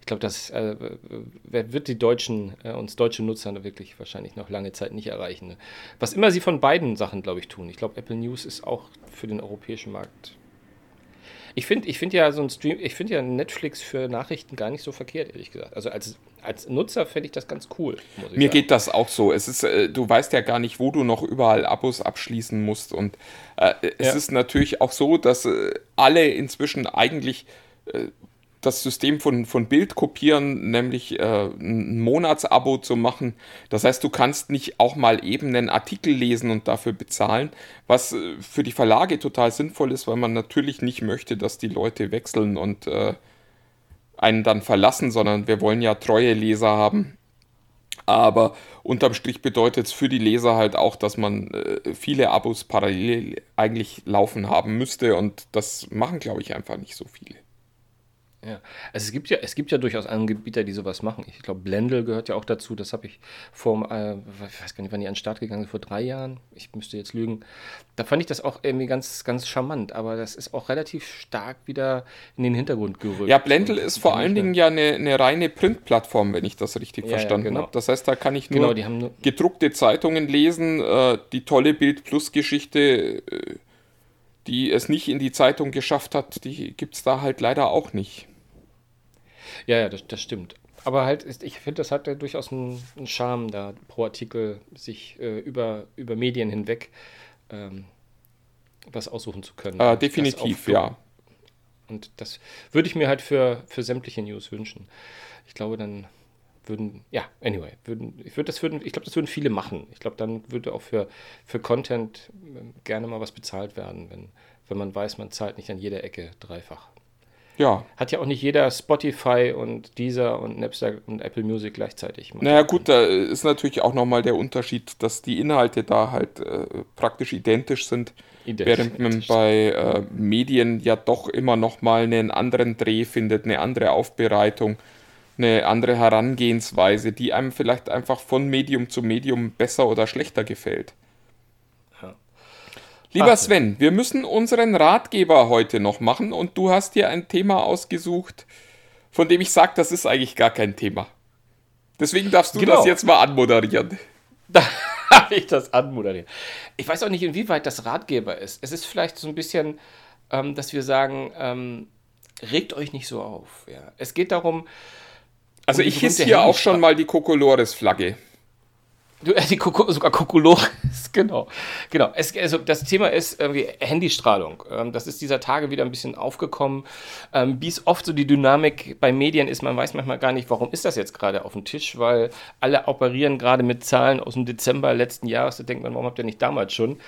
Ich glaube, das äh, wird die deutschen, äh, uns deutsche Nutzer wirklich wahrscheinlich noch lange Zeit nicht erreichen. Ne? Was immer sie von beiden Sachen, glaube ich, tun. Ich glaube, Apple News ist auch für den europäischen Markt ich finde ich find ja so ein Stream, ich finde ja Netflix für Nachrichten gar nicht so verkehrt, ehrlich gesagt. Also als, als Nutzer fände ich das ganz cool. Mir sagen. geht das auch so. Es ist, äh, du weißt ja gar nicht, wo du noch überall Abos abschließen musst. Und äh, es ja. ist natürlich auch so, dass äh, alle inzwischen eigentlich äh, das System von, von Bild kopieren, nämlich äh, ein Monatsabo zu machen. Das heißt, du kannst nicht auch mal eben einen Artikel lesen und dafür bezahlen, was äh, für die Verlage total sinnvoll ist, weil man natürlich nicht möchte, dass die Leute wechseln und äh, einen dann verlassen, sondern wir wollen ja treue Leser haben. Aber unterm Strich bedeutet es für die Leser halt auch, dass man äh, viele Abos parallel eigentlich laufen haben müsste und das machen, glaube ich, einfach nicht so viele. Ja, also es gibt ja, es gibt ja durchaus Anbieter, die sowas machen. Ich glaube, Blendl gehört ja auch dazu. Das habe ich vor, äh, ich weiß gar nicht, wann die an den Start gegangen sind, vor drei Jahren. Ich müsste jetzt lügen. Da fand ich das auch irgendwie ganz, ganz charmant, aber das ist auch relativ stark wieder in den Hintergrund gerückt. Ja, Blendl ist vor allen Dingen ja eine, eine reine Printplattform, wenn ich das richtig ja, verstanden ja, genau. habe. Das heißt, da kann ich nur, genau, nur gedruckte Zeitungen lesen, äh, die tolle Bild Plus Geschichte. Äh, die es nicht in die Zeitung geschafft hat, die gibt es da halt leider auch nicht. Ja, ja, das, das stimmt. Aber halt, ist, ich finde, das hat ja durchaus einen, einen Charme, da pro Artikel sich äh, über, über Medien hinweg ähm, was aussuchen zu können. Äh, definitiv, ja. Und das würde ich mir halt für, für sämtliche News wünschen. Ich glaube, dann würden, ja, anyway, würden, ich würde das würden, ich glaube, das würden viele machen. Ich glaube, dann würde auch für, für Content ähm, gerne mal was bezahlt werden, wenn, wenn man weiß, man zahlt nicht an jeder Ecke dreifach. Ja. Hat ja auch nicht jeder Spotify und Deezer und Napster und Apple Music gleichzeitig. Naja, gut, da ist natürlich auch nochmal der Unterschied, dass die Inhalte da halt äh, praktisch identisch sind. Identisch. Während man bei äh, Medien ja doch immer nochmal einen anderen Dreh findet, eine andere Aufbereitung, eine andere Herangehensweise, die einem vielleicht einfach von Medium zu Medium besser oder schlechter gefällt. Lieber Sven, wir müssen unseren Ratgeber heute noch machen und du hast dir ein Thema ausgesucht, von dem ich sage, das ist eigentlich gar kein Thema. Deswegen darfst du genau. das jetzt mal anmoderieren. Da habe ich das anmoderiert. Ich weiß auch nicht, inwieweit das Ratgeber ist. Es ist vielleicht so ein bisschen, ähm, dass wir sagen, ähm, regt euch nicht so auf. Ja. Es geht darum. Also um ich hisse hier auch schon mal die Kokolores-Flagge. Du, äh, die Kuku, sogar Kokolores, genau. genau. Es, also das Thema ist irgendwie Handystrahlung. Ähm, das ist dieser Tage wieder ein bisschen aufgekommen. Ähm, wie es oft so die Dynamik bei Medien ist, man weiß manchmal gar nicht, warum ist das jetzt gerade auf dem Tisch, weil alle operieren gerade mit Zahlen aus dem Dezember letzten Jahres. Da denkt man, warum habt ihr nicht damals schon?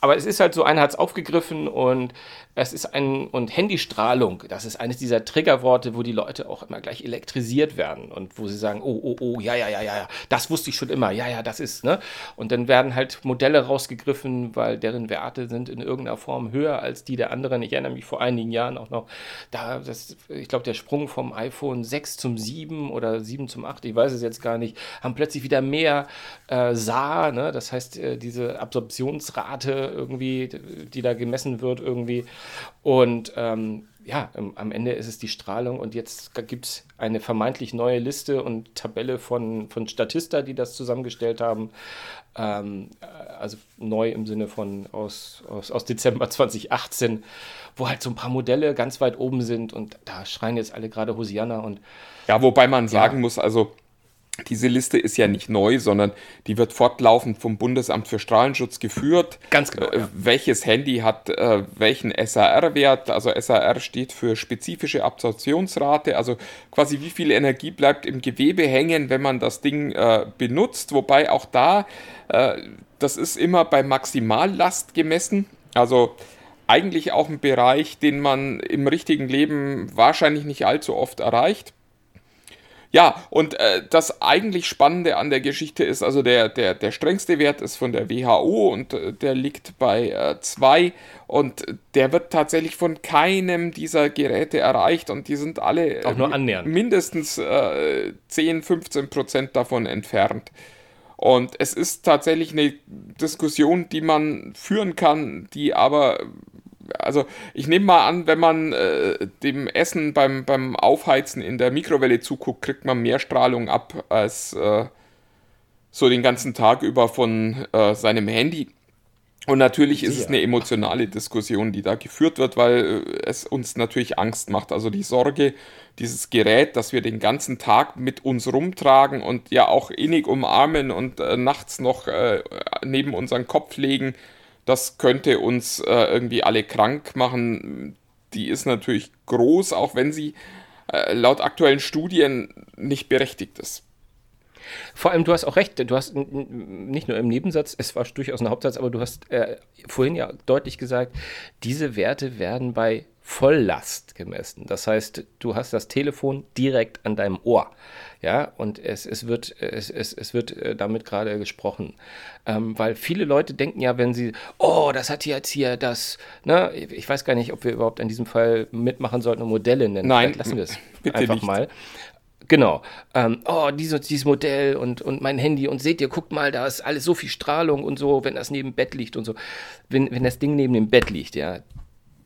Aber es ist halt so, einer hat es aufgegriffen und es ist ein, und Handystrahlung, das ist eines dieser Triggerworte, wo die Leute auch immer gleich elektrisiert werden und wo sie sagen, oh, oh, oh, ja, ja, ja, ja, das wusste ich schon immer, ja, ja, das ist, ne? Und dann werden halt Modelle rausgegriffen, weil deren Werte sind in irgendeiner Form höher als die der anderen. Ich erinnere mich vor einigen Jahren auch noch, da, das, ich glaube, der Sprung vom iPhone 6 zum 7 oder 7 zum 8, ich weiß es jetzt gar nicht, haben plötzlich wieder mehr äh, SAR, ne? Das heißt, äh, diese Absorptionsrate irgendwie, die da gemessen wird, irgendwie und ähm, ja, am Ende ist es die Strahlung und jetzt gibt es eine vermeintlich neue Liste und Tabelle von, von Statista, die das zusammengestellt haben. Ähm, äh, also neu im Sinne von aus, aus, aus Dezember 2018, wo halt so ein paar Modelle ganz weit oben sind und da schreien jetzt alle gerade Hosianna und ja, wobei man sagen ja. muss, also diese Liste ist ja nicht neu, sondern die wird fortlaufend vom Bundesamt für Strahlenschutz geführt. Ganz genau. Äh, ja. Welches Handy hat äh, welchen SAR-Wert? Also SAR steht für spezifische Absorptionsrate, also quasi wie viel Energie bleibt im Gewebe hängen, wenn man das Ding äh, benutzt. Wobei auch da, äh, das ist immer bei Maximallast gemessen. Also eigentlich auch ein Bereich, den man im richtigen Leben wahrscheinlich nicht allzu oft erreicht. Ja, und äh, das eigentlich Spannende an der Geschichte ist, also der, der, der strengste Wert ist von der WHO und äh, der liegt bei 2 äh, und der wird tatsächlich von keinem dieser Geräte erreicht und die sind alle auch nur annähernd. mindestens äh, 10, 15 Prozent davon entfernt. Und es ist tatsächlich eine Diskussion, die man führen kann, die aber also ich nehme mal an, wenn man äh, dem Essen beim, beim Aufheizen in der Mikrowelle zuguckt, kriegt man mehr Strahlung ab als äh, so den ganzen Tag über von äh, seinem Handy. Und natürlich ist es eine emotionale Diskussion, die da geführt wird, weil äh, es uns natürlich Angst macht. Also die Sorge, dieses Gerät, das wir den ganzen Tag mit uns rumtragen und ja auch innig umarmen und äh, nachts noch äh, neben unseren Kopf legen, das könnte uns äh, irgendwie alle krank machen. Die ist natürlich groß, auch wenn sie äh, laut aktuellen Studien nicht berechtigt ist. Vor allem, du hast auch recht, du hast nicht nur im Nebensatz, es war durchaus ein Hauptsatz, aber du hast äh, vorhin ja deutlich gesagt, diese Werte werden bei Volllast gemessen. Das heißt, du hast das Telefon direkt an deinem Ohr. Ja, und es, es wird, es, es, es wird äh, damit gerade gesprochen. Ähm, weil viele Leute denken ja, wenn sie, oh, das hat jetzt hier das, ne, ich weiß gar nicht, ob wir überhaupt in diesem Fall mitmachen sollten und Modelle nennen. Nein, Vielleicht lassen wir es einfach nicht. mal. Genau. Ähm, oh, dieses, dieses Modell und, und mein Handy und seht ihr, guckt mal, da ist alles so viel Strahlung und so, wenn das neben dem Bett liegt und so. Wenn, wenn das Ding neben dem Bett liegt, ja,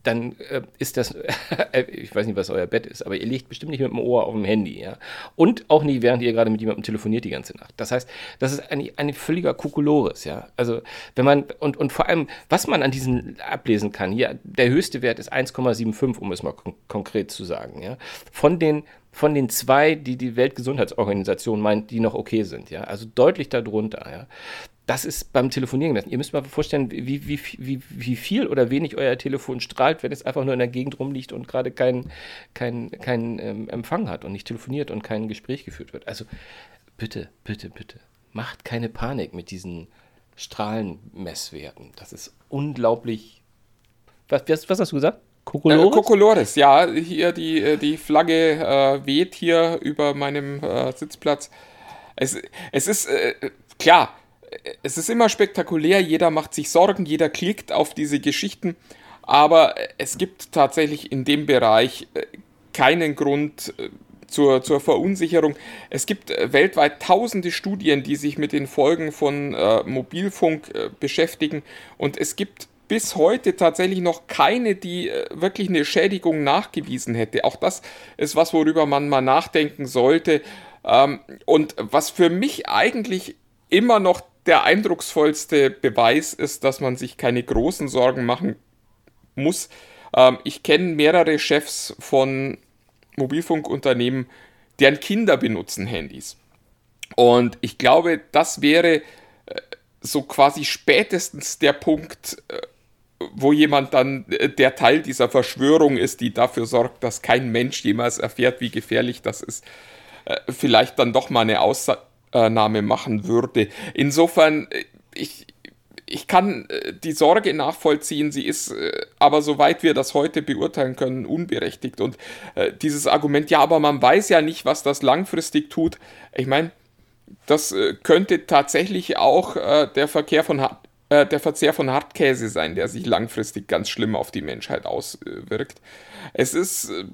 dann äh, ist das, äh, ich weiß nicht, was euer Bett ist, aber ihr liegt bestimmt nicht mit dem Ohr auf dem Handy, ja. Und auch nie, während ihr gerade mit jemandem telefoniert die ganze Nacht. Das heißt, das ist ein, ein völliger Kokolores, ja. Also, wenn man, und, und vor allem, was man an diesen ablesen kann, hier, der höchste Wert ist 1,75, um es mal kon konkret zu sagen, ja. Von den von den zwei, die die Weltgesundheitsorganisation meint, die noch okay sind, ja, also deutlich darunter, ja das ist beim Telefonieren gemessen. Ihr müsst mal vorstellen, wie, wie, wie, wie viel oder wenig euer Telefon strahlt, wenn es einfach nur in der Gegend rumliegt und gerade keinen kein, kein, ähm, Empfang hat und nicht telefoniert und kein Gespräch geführt wird. Also bitte, bitte, bitte, macht keine Panik mit diesen Strahlenmesswerten. Das ist unglaublich. Was, was, was hast du gesagt? Kokolores? Äh, Kokolores, ja. Hier die, äh, die Flagge äh, weht hier über meinem äh, Sitzplatz. Es, es ist äh, klar, es ist immer spektakulär, jeder macht sich Sorgen, jeder klickt auf diese Geschichten, aber es gibt tatsächlich in dem Bereich äh, keinen Grund zur, zur Verunsicherung. Es gibt weltweit tausende Studien, die sich mit den Folgen von Mobilfunk beschäftigen und es gibt bis heute tatsächlich noch keine, die äh, wirklich eine Schädigung nachgewiesen hätte. Auch das ist was, worüber man mal nachdenken sollte. Ähm, und was für mich eigentlich immer noch der eindrucksvollste Beweis ist, dass man sich keine großen Sorgen machen muss. Ähm, ich kenne mehrere Chefs von Mobilfunkunternehmen, deren Kinder benutzen Handys. Und ich glaube, das wäre so quasi spätestens der Punkt, äh, wo jemand dann äh, der Teil dieser Verschwörung ist, die dafür sorgt, dass kein Mensch jemals erfährt, wie gefährlich das ist, äh, vielleicht dann doch mal eine Ausnahme machen würde. Insofern, ich, ich kann die Sorge nachvollziehen, sie ist aber soweit wir das heute beurteilen können, unberechtigt. Und dieses Argument, ja, aber man weiß ja nicht, was das langfristig tut. Ich meine, das könnte tatsächlich auch der Verkehr von äh, der Verzehr von Hartkäse sein, der sich langfristig ganz schlimm auf die Menschheit auswirkt. Es ist, äh,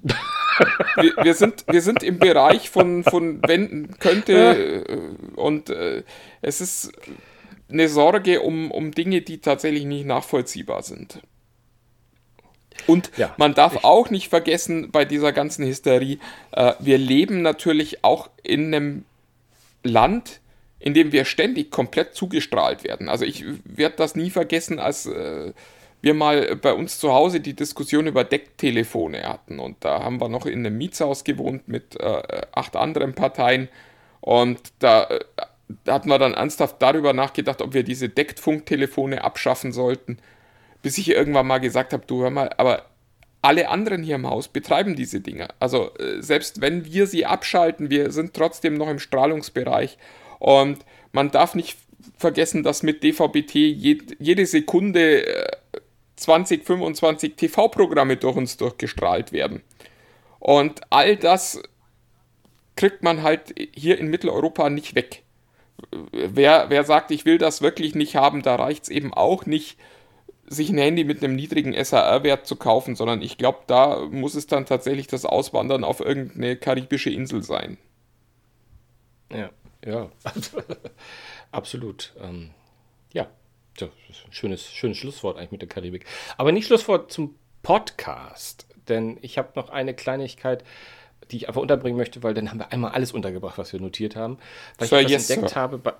wir, wir, sind, wir sind im Bereich von, von wenn könnte äh, und äh, es ist eine Sorge um, um Dinge, die tatsächlich nicht nachvollziehbar sind. Und ja, man darf auch nicht vergessen bei dieser ganzen Hysterie, äh, wir leben natürlich auch in einem Land, in dem wir ständig komplett zugestrahlt werden. Also ich werde das nie vergessen, als äh, wir mal bei uns zu Hause die Diskussion über Decktelefone hatten. Und da haben wir noch in einem Mietshaus gewohnt mit äh, acht anderen Parteien. Und da, äh, hatten wir dann ernsthaft darüber nachgedacht, ob wir diese Deckfunktelefone abschaffen sollten. Bis ich irgendwann mal gesagt habe, du hör mal, aber alle anderen hier im Haus betreiben diese Dinge. Also äh, selbst wenn wir sie abschalten, wir sind trotzdem noch im Strahlungsbereich und man darf nicht vergessen, dass mit DVB-T jede Sekunde 20, 25 TV-Programme durch uns durchgestrahlt werden. Und all das kriegt man halt hier in Mitteleuropa nicht weg. Wer, wer sagt, ich will das wirklich nicht haben, da reicht es eben auch nicht, sich ein Handy mit einem niedrigen SAR-Wert zu kaufen, sondern ich glaube, da muss es dann tatsächlich das Auswandern auf irgendeine karibische Insel sein. Ja. Ja, absolut. Ähm, ja, das ist ein schönes, schönes Schlusswort eigentlich mit der Karibik. Aber nicht Schlusswort zum Podcast, denn ich habe noch eine Kleinigkeit, die ich einfach unterbringen möchte, weil dann haben wir einmal alles untergebracht, was wir notiert haben. Weil so, ich yes, entdeckt sir. habe, bei,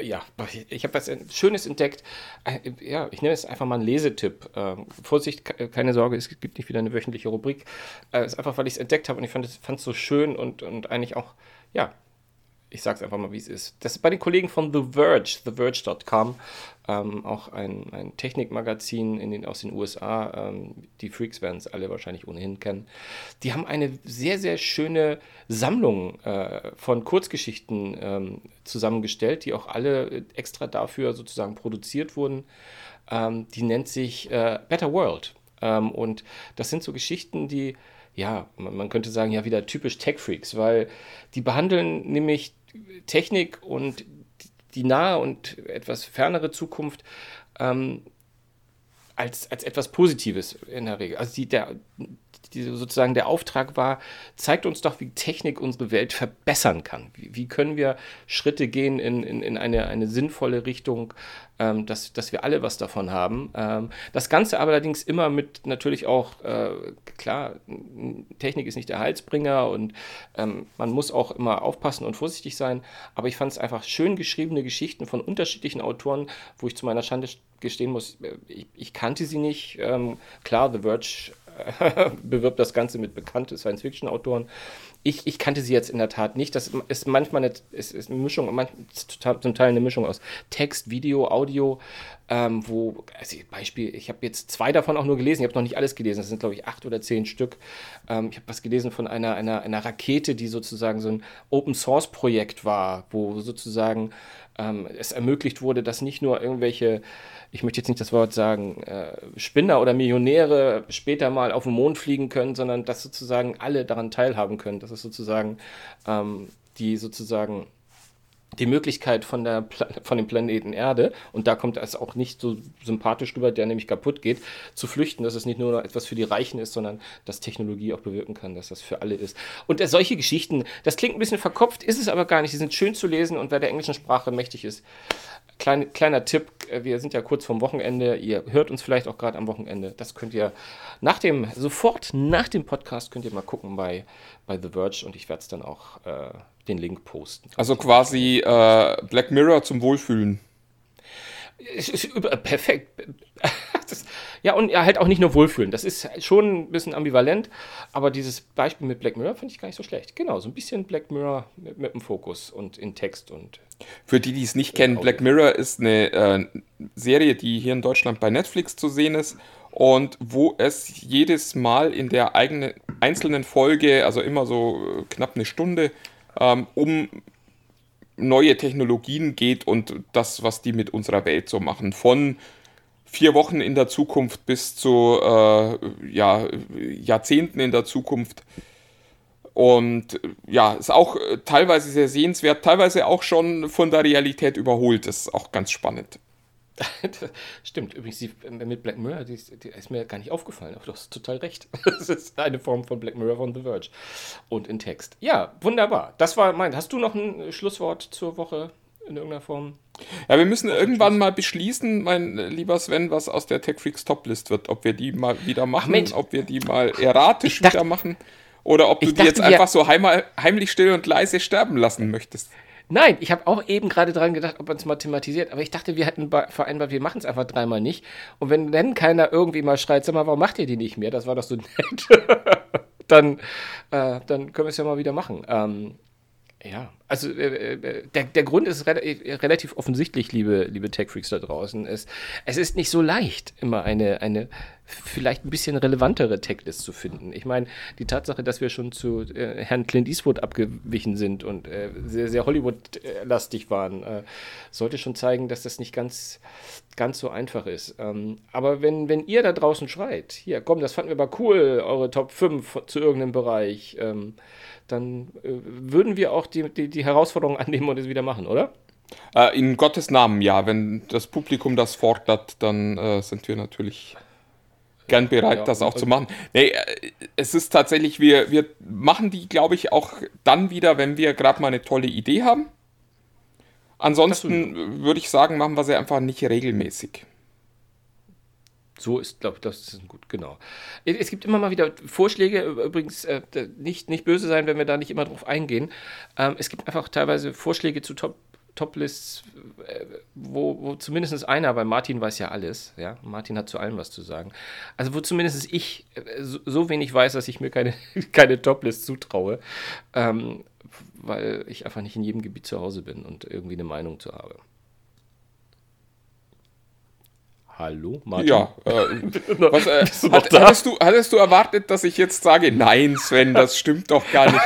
ja, ich habe was Schönes entdeckt. Äh, ja, ich nenne es einfach mal einen Lesetipp. Ähm, Vorsicht, keine Sorge, es gibt nicht wieder eine wöchentliche Rubrik. Es äh, ist einfach, weil ich es entdeckt habe und ich fand es so schön und, und eigentlich auch, ja, ich sage es einfach mal, wie es ist. Das ist bei den Kollegen von The Verge, TheVerge.com, ähm, auch ein, ein Technikmagazin in den, aus den USA. Ähm, die Freaks werden es alle wahrscheinlich ohnehin kennen. Die haben eine sehr, sehr schöne Sammlung äh, von Kurzgeschichten ähm, zusammengestellt, die auch alle extra dafür sozusagen produziert wurden. Ähm, die nennt sich äh, Better World. Ähm, und das sind so Geschichten, die ja, man, könnte sagen, ja, wieder typisch Tech-Freaks, weil die behandeln nämlich Technik und die nahe und etwas fernere Zukunft ähm, als, als etwas Positives in der Regel. Also die, der, die sozusagen der Auftrag war, zeigt uns doch, wie Technik unsere Welt verbessern kann. Wie, wie können wir Schritte gehen in, in, in eine, eine sinnvolle Richtung, ähm, dass, dass wir alle was davon haben. Ähm, das Ganze aber allerdings immer mit natürlich auch, äh, klar, Technik ist nicht der Heilsbringer und ähm, man muss auch immer aufpassen und vorsichtig sein, aber ich fand es einfach schön geschriebene Geschichten von unterschiedlichen Autoren, wo ich zu meiner Schande gestehen muss, äh, ich, ich kannte sie nicht. Ähm, klar, The Verge bewirbt das Ganze mit bekannten Science-Fiction-Autoren. Ich, ich, kannte sie jetzt in der Tat nicht. Das ist manchmal eine, ist, ist eine Mischung, zum Teil eine Mischung aus Text, Video, Audio, ähm, wo, also Beispiel, ich habe jetzt zwei davon auch nur gelesen, ich habe noch nicht alles gelesen, das sind glaube ich acht oder zehn Stück. Ähm, ich habe was gelesen von einer, einer, einer Rakete, die sozusagen so ein Open-Source-Projekt war, wo sozusagen ähm, es ermöglicht wurde, dass nicht nur irgendwelche ich möchte jetzt nicht das Wort sagen, äh, Spinner oder Millionäre später mal auf den Mond fliegen können, sondern dass sozusagen alle daran teilhaben können. Das ist sozusagen ähm, die sozusagen die Möglichkeit von, der von dem Planeten Erde, und da kommt es auch nicht so sympathisch rüber, der nämlich kaputt geht, zu flüchten, dass es nicht nur etwas für die Reichen ist, sondern dass Technologie auch bewirken kann, dass das für alle ist. Und äh, solche Geschichten, das klingt ein bisschen verkopft, ist es aber gar nicht. Sie sind schön zu lesen und wer der englischen Sprache mächtig ist, klein, kleiner Tipp, äh, wir sind ja kurz vorm Wochenende, ihr hört uns vielleicht auch gerade am Wochenende, das könnt ihr nach dem, sofort nach dem Podcast könnt ihr mal gucken bei, bei The Verge und ich werde es dann auch äh, den Link posten. Also quasi äh, Black Mirror zum Wohlfühlen. Perfekt. das, ja, und halt auch nicht nur wohlfühlen. Das ist schon ein bisschen ambivalent, aber dieses Beispiel mit Black Mirror finde ich gar nicht so schlecht. Genau, so ein bisschen Black Mirror mit, mit dem Fokus und in Text und. Für die, die es nicht kennen, Black Mirror ist eine äh, Serie, die hier in Deutschland bei Netflix zu sehen ist und wo es jedes Mal in der eigenen einzelnen Folge, also immer so äh, knapp eine Stunde, ähm, um neue Technologien geht und das, was die mit unserer Welt so machen. Von vier Wochen in der Zukunft bis zu äh, ja, Jahrzehnten in der Zukunft. Und ja, ist auch äh, teilweise sehr sehenswert, teilweise auch schon von der Realität überholt. Das ist auch ganz spannend. Stimmt, übrigens, die, mit Black Mirror, die, die, ist mir gar nicht aufgefallen, aber du hast total recht. Das ist eine Form von Black Mirror von The Verge. Und in Text. Ja, wunderbar. Das war mein. Hast du noch ein Schlusswort zur Woche in irgendeiner Form? Ja, wir müssen irgendwann mal beschließen, mein lieber Sven, was aus der Tech Freaks Toplist wird. Ob wir die mal wieder machen, Ach, ob wir die mal erratisch dachte, wieder machen oder ob du die jetzt einfach so heim, heimlich still und leise sterben lassen möchtest. Nein, ich habe auch eben gerade dran gedacht, ob man es mal thematisiert, aber ich dachte, wir hätten vereinbart, wir machen es einfach dreimal nicht. Und wenn dann keiner irgendwie mal schreit, sag mal, warum macht ihr die nicht mehr? Das war doch so nett. dann, äh, dann können wir es ja mal wieder machen. Ähm, ja, also äh, äh, der, der Grund ist re äh, relativ offensichtlich, liebe, liebe Tech-Freaks da draußen. Es, es ist nicht so leicht, immer eine, eine vielleicht ein bisschen relevantere Techlist zu finden. Ich meine, die Tatsache, dass wir schon zu äh, Herrn Clint Eastwood abgewichen sind und äh, sehr, sehr Hollywood-lastig waren, äh, sollte schon zeigen, dass das nicht ganz, ganz so einfach ist. Ähm, aber wenn, wenn ihr da draußen schreit, hier, komm, das fanden wir aber cool, eure Top 5 zu irgendeinem Bereich, ähm, dann äh, würden wir auch die, die, die Herausforderung annehmen und es wieder machen, oder? Äh, in Gottes Namen, ja. Wenn das Publikum das fordert, dann äh, sind wir natürlich gern bereit, ja, das auch zu machen. Nee, äh, es ist tatsächlich, wir, wir machen die, glaube ich, auch dann wieder, wenn wir gerade mal eine tolle Idee haben. Ansonsten würde ich sagen, machen wir sie einfach nicht regelmäßig. So ist, glaube ich, das ist gut, genau. Es gibt immer mal wieder Vorschläge, übrigens äh, nicht, nicht böse sein, wenn wir da nicht immer drauf eingehen. Ähm, es gibt einfach teilweise Vorschläge zu Top, Top-Lists, äh, wo, wo zumindest einer, weil Martin weiß ja alles, ja, Martin hat zu allem was zu sagen. Also wo zumindest ich äh, so, wenig weiß, dass ich mir keine, keine Top-List zutraue, ähm, weil ich einfach nicht in jedem Gebiet zu Hause bin und irgendwie eine Meinung zu habe. Hallo, Martin? Ja, äh, was, äh, hat, hattest, du, hattest du erwartet, dass ich jetzt sage, nein, Sven, das stimmt doch gar nicht?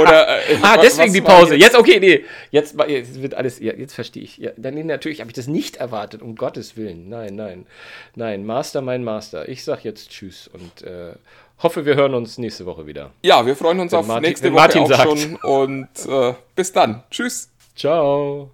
Oder, äh, ah, deswegen die Pause. Jetzt? jetzt? okay, nee. Jetzt, jetzt wird alles, ja, jetzt verstehe ich. Ja, dann natürlich habe ich das nicht erwartet, um Gottes Willen. Nein, nein. Nein, Master, mein Master. Ich sag jetzt Tschüss und äh, hoffe, wir hören uns nächste Woche wieder. Ja, wir freuen uns wenn auf Martin, nächste Woche Martin auch sagt. schon und äh, bis dann. Tschüss. Ciao.